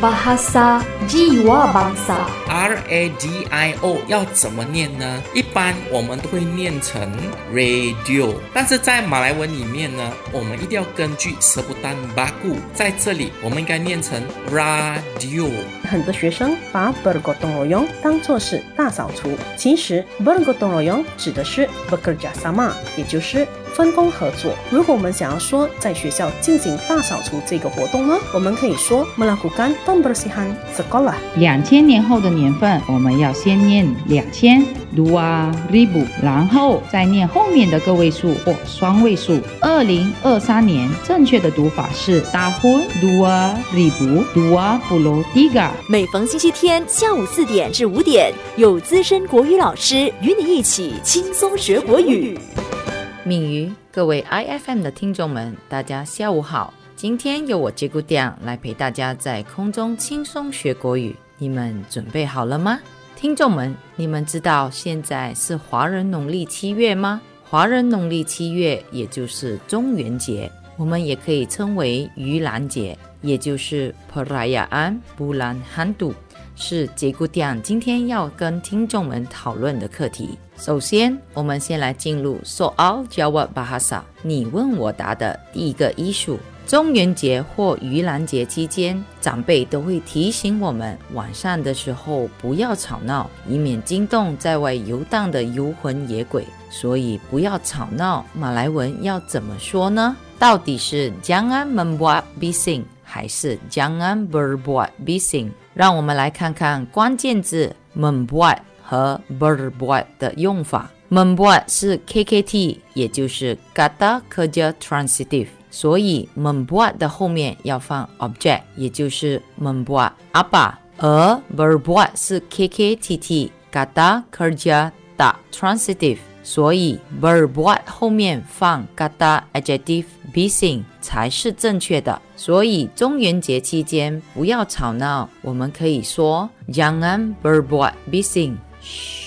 bahasa jiwa bangsa. R A D I O 要怎么念呢？一般我们都会念成 radio，但是在马来文里面呢，我们一定要根据舌不丹巴固，在这里我们应该念成 radio。很多学生把 bergotong royong 当作是大扫除，其实 bergotong royong 指的是 bekerja sama，也就是分工合作。如果我们想要说在学校进行大扫除这个活动呢，我们可以说 melakukan pembersihan sekolah。两千年后的年份，我们要先念两千 dua ribu，然后再念后面的个位数或双位数。二零二三年正确的读法是 tahun dua ribu dua puluh tiga。每逢星期天下午四点至五点，有资深国语老师与你一起轻松学国语。敏瑜，各位 IFM 的听众们，大家下午好。今天由我杰姑娘来陪大家在空中轻松学国语，你们准备好了吗？听众们，你们知道现在是华人农历七月吗？华人农历七月也就是中元节，我们也可以称为盂兰节，也就是 Perayaan Bulan Hantu，是杰姑娘今天要跟听众们讨论的课题。首先，我们先来进入 Soal Jawab Bahasa，你问我答的第一个艺术。中元节或盂兰节期间，长辈都会提醒我们，晚上的时候不要吵闹，以免惊动在外游荡的游魂野鬼。所以不要吵闹，马来文要怎么说呢？到底是 Jangan membuat bising 还是 Jangan berbuat bising？让我们来看看关键字 membuat 和 berbuat 的用法。membuat 是 KKT，也就是 kata kerja transitive。所以 membuat 的后面要放 object，也就是 membuat apa，而 berbuat 是 KKTT kata kerja tak transitive，所以 berbuat 后面放 kata adjective bising 才是正确的。所以中元节期间不要吵闹，我们可以说 jangan berbuat bising。嘘。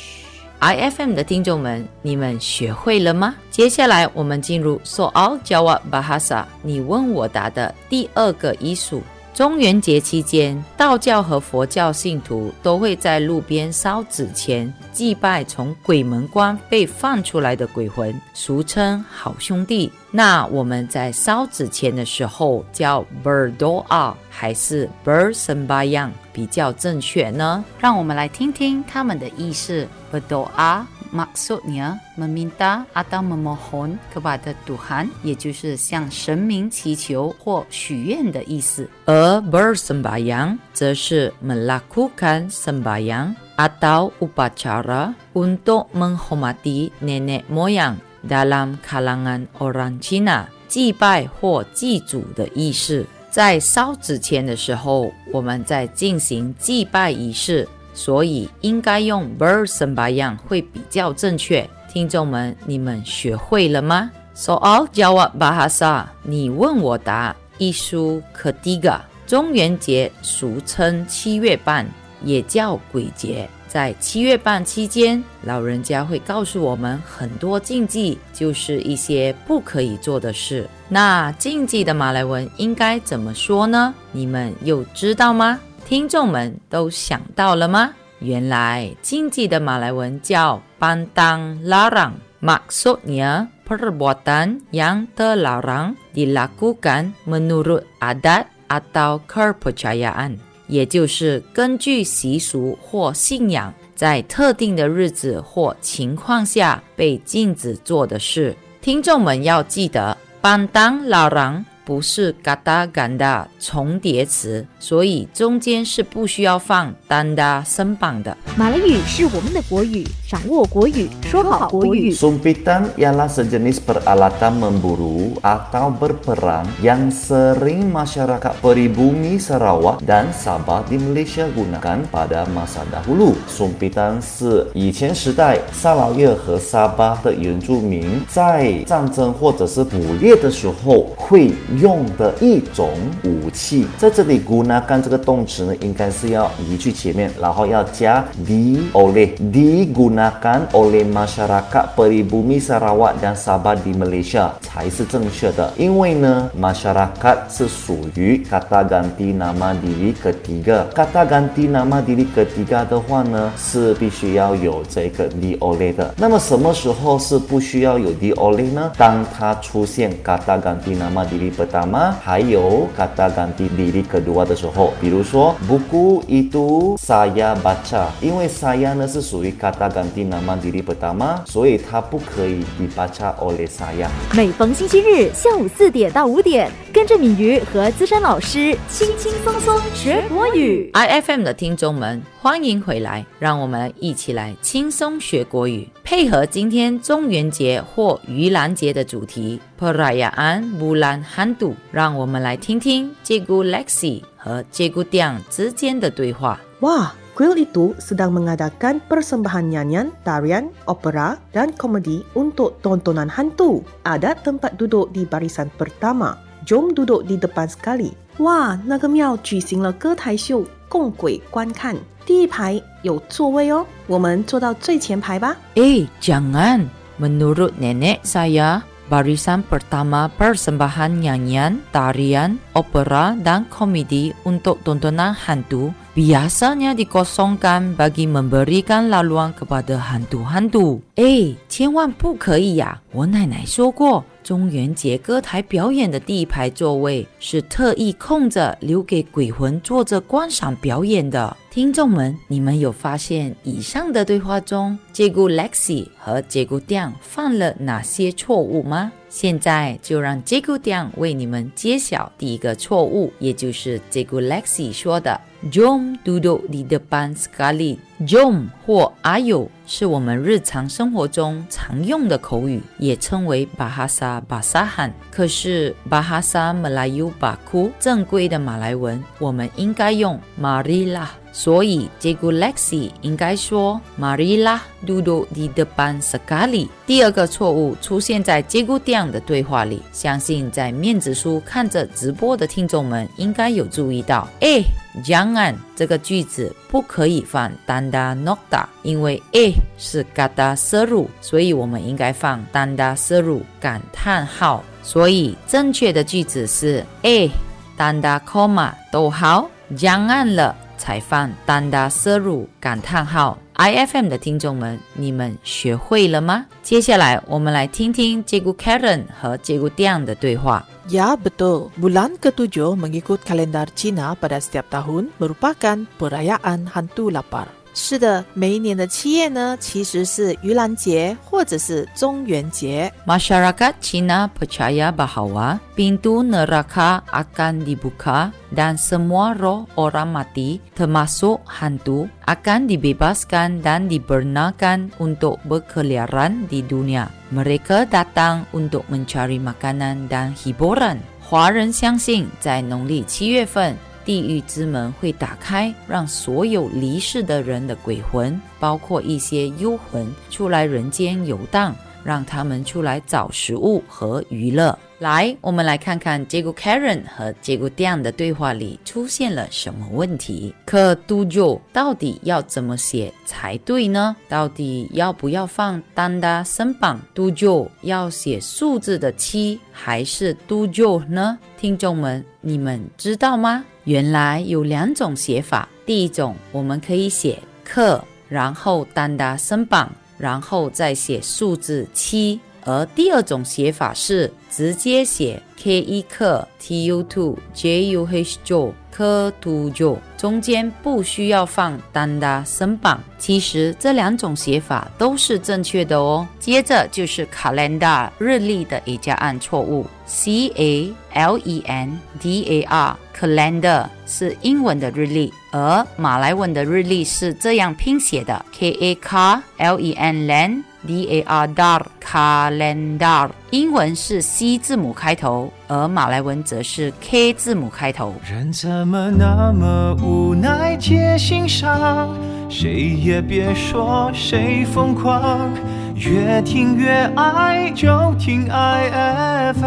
IFM 的听众们，你们学会了吗？接下来我们进入 Soal Jawab Bahasa，你问我答的第二个艺术。中元节期间，道教和佛教信徒都会在路边烧纸钱，祭拜从鬼门关被放出来的鬼魂，俗称好兄弟。那我们在烧纸钱的时候叫 berdoa 还是 “bersambayang” 比较正确呢？让我们来听听他们的意思。berdoa maksudnya meminta atau memohon kepada Tuhan，也就是向神明祈求或许愿的意思。而 bersembayang 则是 melakukan sembayang atau upacara untuk menghormati nenek moyang dalam kalangan orang Cina，祭拜或祭祖的意思。在烧纸钱的时候，我们在进行祭拜仪式。所以应该用 bersembayang 会比较正确。听众们，你们学会了吗？Soal jawab bahasa，你问我答。Isu ketiga，中元节俗称七月半，也叫鬼节。在七月半期间，老人家会告诉我们很多禁忌，就是一些不可以做的事。那禁忌的马来文应该怎么说呢？你们又知道吗？听众们都想到了吗？原来禁忌的马来文叫 “pantang larang”，maksudnya perbuatan yang terlarang dilakukan menurut adat atau kepercayaan，也就是根据习俗或信仰，在特定的日子或情况下被禁止做的事。听众们要记得，“pantang larang”。不是嘎达嘎达重叠词，所以中间是不需要放单哒声榜的。马来语是我们的国语，掌握国语，说好国语。Sumpitan ialah sejenis peralatan memburu atau berperang yang sering masyarakat peribumi Sarawak dan Sabah di Malaysia gunakan pada masa dahulu. Sumpitan 是以前时代沙劳越和沙巴的原住民在战争或者是捕猎的时候会。用的一种武器。在这里，gunakan 这个动词呢，应该是要移去前面，然后要加 di oleh digunakan oleh masyarakat peribumi Sarawak dan Sabah di Malaysia 才是正确的。因为呢，masyarakat 是属于 kata ganti nama diri ketiga。kata ganti nama diri ketiga 的话呢，是必须要有这个 di oleh 的。那么什么时候是不需要有 di oleh 呢？当它出现 kata ganti nama diri pertama，还有 kata ganti diri kedua 的时候，比如说 buku itu saya baca，因为 saya 呢是属于 kata ganti nama diri pertama，所以它不可以 dibaca oleh saya。每逢星期日下午四点到五点，跟着敏瑜和资深老师轻轻松松学国语。IFM 的听众们，欢迎回来，让我们一起来轻松学国语，配合今天中元节或盂兰节的主题 Perayaan Bulan Hantu，让我们来听听 Cikgu Lexi 和 Cikgu Tiang 之间的对话。Wah, kuil itu sedang mengadakan persembahan nyanyian, tarian, opera, dan komedi untuk tontonan hantu. Ada tempat duduk di barisan pertama. Jom duduk di depan sekali. 哇，那个庙举行了歌台秀，供鬼观看。第一排有座位哦，我们坐到最前排吧。 Eh, jangan. Menurut nenek saya, barisan pertama persembahan nyanyian, tarian, opera, dan komedi untuk tontonan hantu biasanya dikosongkan bagi memberikan laluan kepada hantu-hantu. 哎千万不可以呀！我奶奶说过，中元节歌台表演的第一排座位是特意空着，留给鬼魂坐着观赏表演的。听众们，你们有发现以上的对话中，杰古 Lexi 和杰古 Dian 犯了哪些错误吗？现在就让杰古 Dian 为你们揭晓第一个错误，也就是杰古 Lexi 说的 “Jom duduk di depan sekali”。Jom 或 Ayo 是我们日常生活中常用的口语，也称为 Bahasa Basahan。可是 Bahasa Melayu Baku 正规的马来文，我们应该用 Marila。所以 Cikgu Lexi 应该说 Marila duduk di depan sekali。第二个错误出现在 j e g u d i a n 的对话里，相信在面子书看着直播的听众们应该有注意到。哎，Jangan 这个句子不可以放 danda nokta，因为 eh 是 kata seru，所以我们应该放 danda seru 感叹号。所以正确的句子是 eh tanda koma 逗号，jangan 了。采访丹达摄入感叹号。IFM 的听众们，你们学会了吗？接下来我们来听听杰古 Karen 和杰古 Diang 的对话。Ya, betul. Bulan ketujuh mengikut kalendar Cina pada setiap tahun merupakan perayaan hantu lapar. 是的，每一年的七月呢，其实是盂兰节或者是中元节。 Masyarakat Cina percaya bahawa pintu neraka akan dibuka dan semua roh orang mati, termasuk hantu, akan dibebaskan dan dibenarkan untuk berkeliaran di dunia. Mereka datang untuk mencari makanan dan hiburan. 华人相信，在农历七月份， 地狱之门会打开，让所有离世的人的鬼魂，包括一些幽魂，出来人间游荡，让他们出来找食物和娱乐。来，我们来看看结果 Karen 和结果 Diang 的对话里出现了什么问题。可 do jo 到底要怎么写才对呢？到底要不要放 tanda 身绑 do jo 要写数字的七还是 do jo 呢？听众们，你们知道吗？原来有两种写法。第一种，我们可以写克，然后 tanda 身绑，然后再写数字七。而第二种写法是直接写 k 一克 t u two j u h j 科 tu j o，中间不需要放 tanda 身绑。其实这两种写法都是正确的哦。接着就是 calendar 日历的 a 加按错误，c a l e n d a r calendar 是英文的日历，而马来文的日历是这样拼写的 k a k l e n len。D A R dar calendar，英文是 C 字母开头，而马来文则是 K 字母开头。人怎么那么无奈皆心伤，谁也别说谁疯狂，越听越爱，就听 IFM。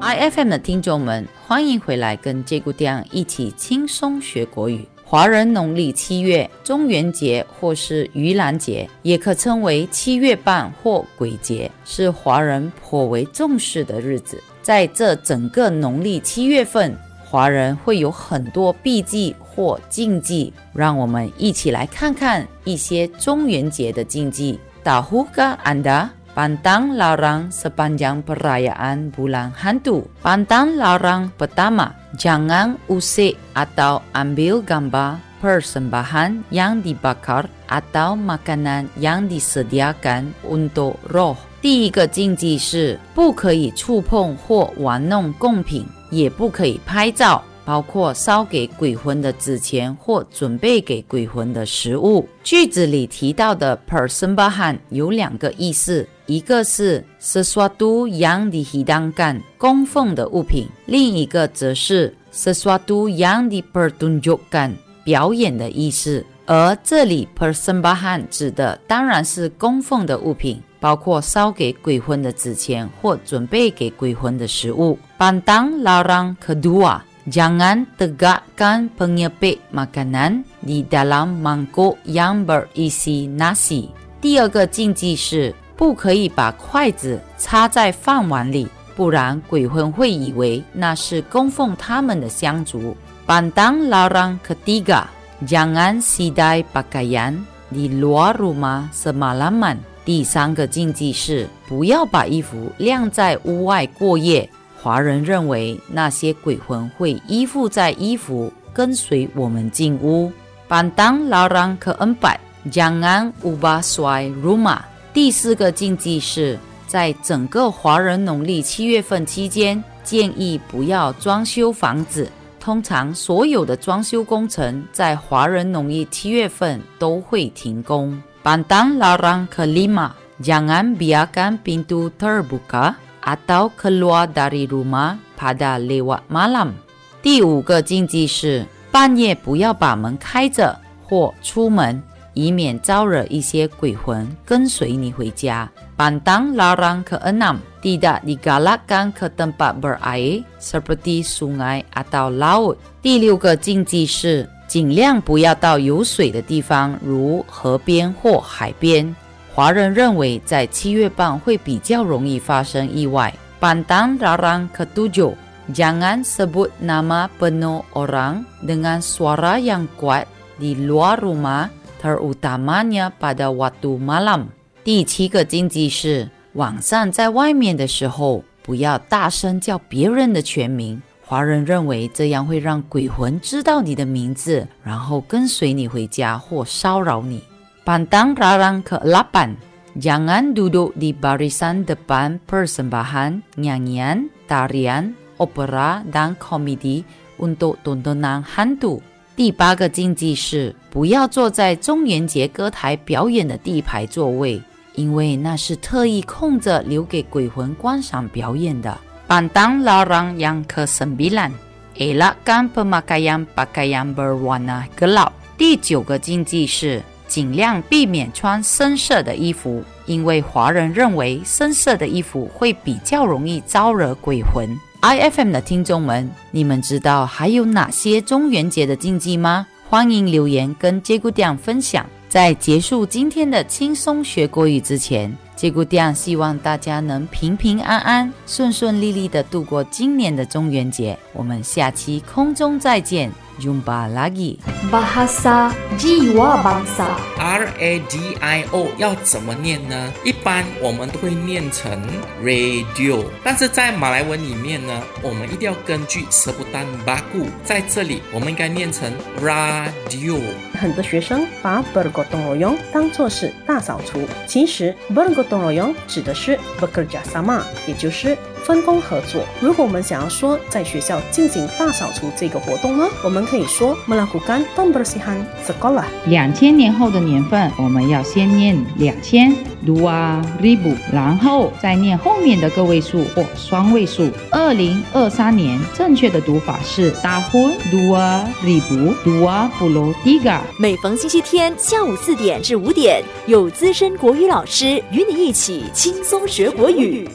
IFM 的听众们，欢迎回来跟杰姑娘一起轻松学国语。华人农历七月中元节或是盂兰节，也可称为七月半或鬼节，是华人颇为重视的日子。在这整个农历七月份，华人会有很多避忌或禁忌，让我们一起来看看一些中元节的禁忌。Tahukah Anda pantang larang sepanjang perayaan bulan hantu? Pantang larang pertama, jangan usik atau ambil gambar persembahan yang dibakar atau makanan yang disediakan untuk roh. 第一个禁忌是不可以触碰或玩弄贡品，也不可以拍照， 包括烧给鬼魂的纸钱或准备给鬼魂的食物。句子里提到的 persembahan 有两个意思，一个是 sesuatu yang dihidangkan 供奉的物品，另一个则是 sesuatu yang dipertunjukkan 表演的意思。而这里 persembahan 指的当然是供奉的物品。包括烧给鬼魂的纸钱或准备给鬼魂的食物。Bandang larang kedua, jangan tegakkan pengepit makanan di dalam mangkuk yang berisi nasi。第二个禁忌是不可以把筷子插在饭碗里，不然鬼魂会以为那是供奉他们的香烛。Pantang larang ketiga, jangan sidai pakaian di luar rumah semalaman。第三个禁忌是不要把衣服晾在屋外过夜。 华人认为那些鬼魂会依附在衣服，跟随我们进屋。板当老让可恩百江安乌巴衰如马。第四个禁忌是在整个华人农历七月份期间，建议不要装修房子。通常所有的装修工程在华人农历七月份都会停工。板当老让可里马江安比亚干冰都特尔布卡。Atau keluar dari rumah pada lewat malam。第五个禁忌是半夜不要把门开着或出门，以免招惹一些鬼魂跟随你回家。Pandang larang keenam, tidak digalakkan ke tempat berair seperti sungai atau laut。第六个禁忌是。尽量不要到有水的地方，如河边或海边。华人认为，在七月半会比较容易发生意外。Pandang larang ketujuh, jangan sebut nama penuh orang dengan suara yang kuat di luar rumah, terutamanya pada waktu malam。第七个禁忌是，晚上在外面的时候，不要大声叫别人的全名。华人认为这样会让鬼魂知道你的名字，然后跟随你回家或骚扰你。Pantang larang ke-8, jangan duduk di barisan depan persembahan nyanyian, tarian, opera dan komedi untuk tontonan hantu。第八个禁忌是不要坐在中元节歌台表演的第一排座位，因为那是特意空着留给鬼魂观赏表演的。Pantang larang yang kesembilan, elakkan pemakaian pakaian berwarna gelap。第九个禁忌是尽量避免穿深色的衣服，因为华人认为深色的衣服会比较容易招惹鬼魂。IFM 的听众们，你们知道还有哪些中元节的禁忌吗？欢迎留言跟杰姑娘分享。在结束今天的轻松学国语之前。杰姑爹希望大家能平平安安、顺顺利利的度过今年的中元节。我们下期空中再见。Jumpa lagi. Bahasa Jiwa Bangsa. R A D I O 要怎么念呢？一般我们都会念成 radio，但是在马来文里面呢，我们一定要根据舌不丹巴固，在这里我们应该念成 radio。很多学生把 bergotong royong 当作是大扫除，其实 bergotong royong 指的是 bekerja sama，也就是分工合作。如果我们想要说在学校进行大扫除这个活动呢，我们可以说 melakukan pembersihan sekolah。两千年后的年份，我们要先念两千 dua ribu，然后再念后面的个位数或双位数。二零二三年正确的读法是 tahun dua ribu dua puluh tiga。每逢星期天下午四点至五点，有资深国语老师与你一起轻松学国语。